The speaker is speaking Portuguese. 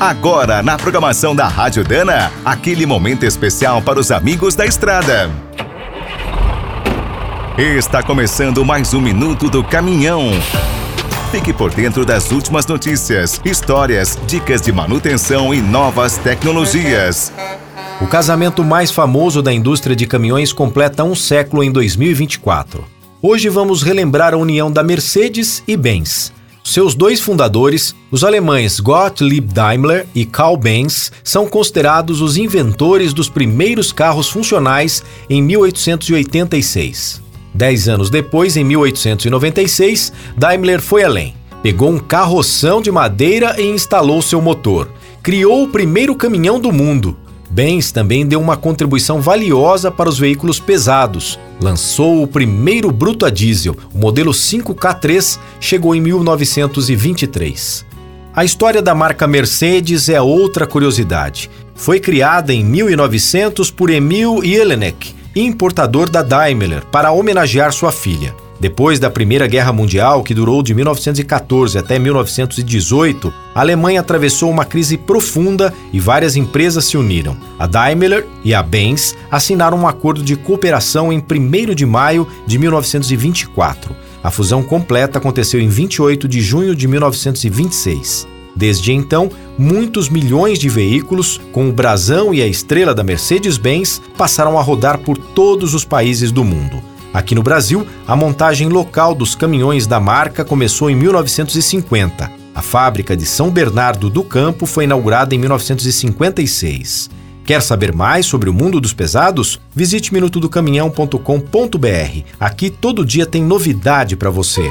Agora, na programação da Rádio Dana, aquele momento especial para os amigos da estrada. Está começando mais um Minuto do Caminhão. Fique por dentro das últimas notícias, histórias, dicas de manutenção e novas tecnologias. O casamento mais famoso da indústria de caminhões completa um século em 2024. Hoje vamos relembrar a união da Mercedes e Benz. Seus dois fundadores, os alemães Gottlieb Daimler e Karl Benz, são considerados os inventores dos primeiros carros funcionais em 1886. Dez anos depois, em 1896, Daimler foi além. Pegou um carroção de madeira e instalou seu motor. Criou o primeiro caminhão do mundo, Benz também deu uma contribuição valiosa para os veículos pesados. Lançou o primeiro bruto a diesel, o modelo 5K3, chegou em 1923. A história da marca Mercedes é outra curiosidade. Foi criada em 1900 por Emil Jelinek, importador da Daimler, para homenagear sua filha. Depois da Primeira Guerra Mundial, que durou de 1914 até 1918, a Alemanha atravessou uma crise profunda e várias empresas se uniram. A Daimler e a Benz assinaram um acordo de cooperação em 1 de maio de 1924. A fusão completa aconteceu em 28 de junho de 1926. Desde então, muitos milhões de veículos, com o brasão e a estrela da Mercedes-Benz, passaram a rodar por todos os países do mundo. Aqui no Brasil, a montagem local dos caminhões da marca começou em 1950. A fábrica de São Bernardo do Campo foi inaugurada em 1956. Quer saber mais sobre o mundo dos pesados? Visite minutodocaminhão.com.br. Aqui todo dia tem novidade para você.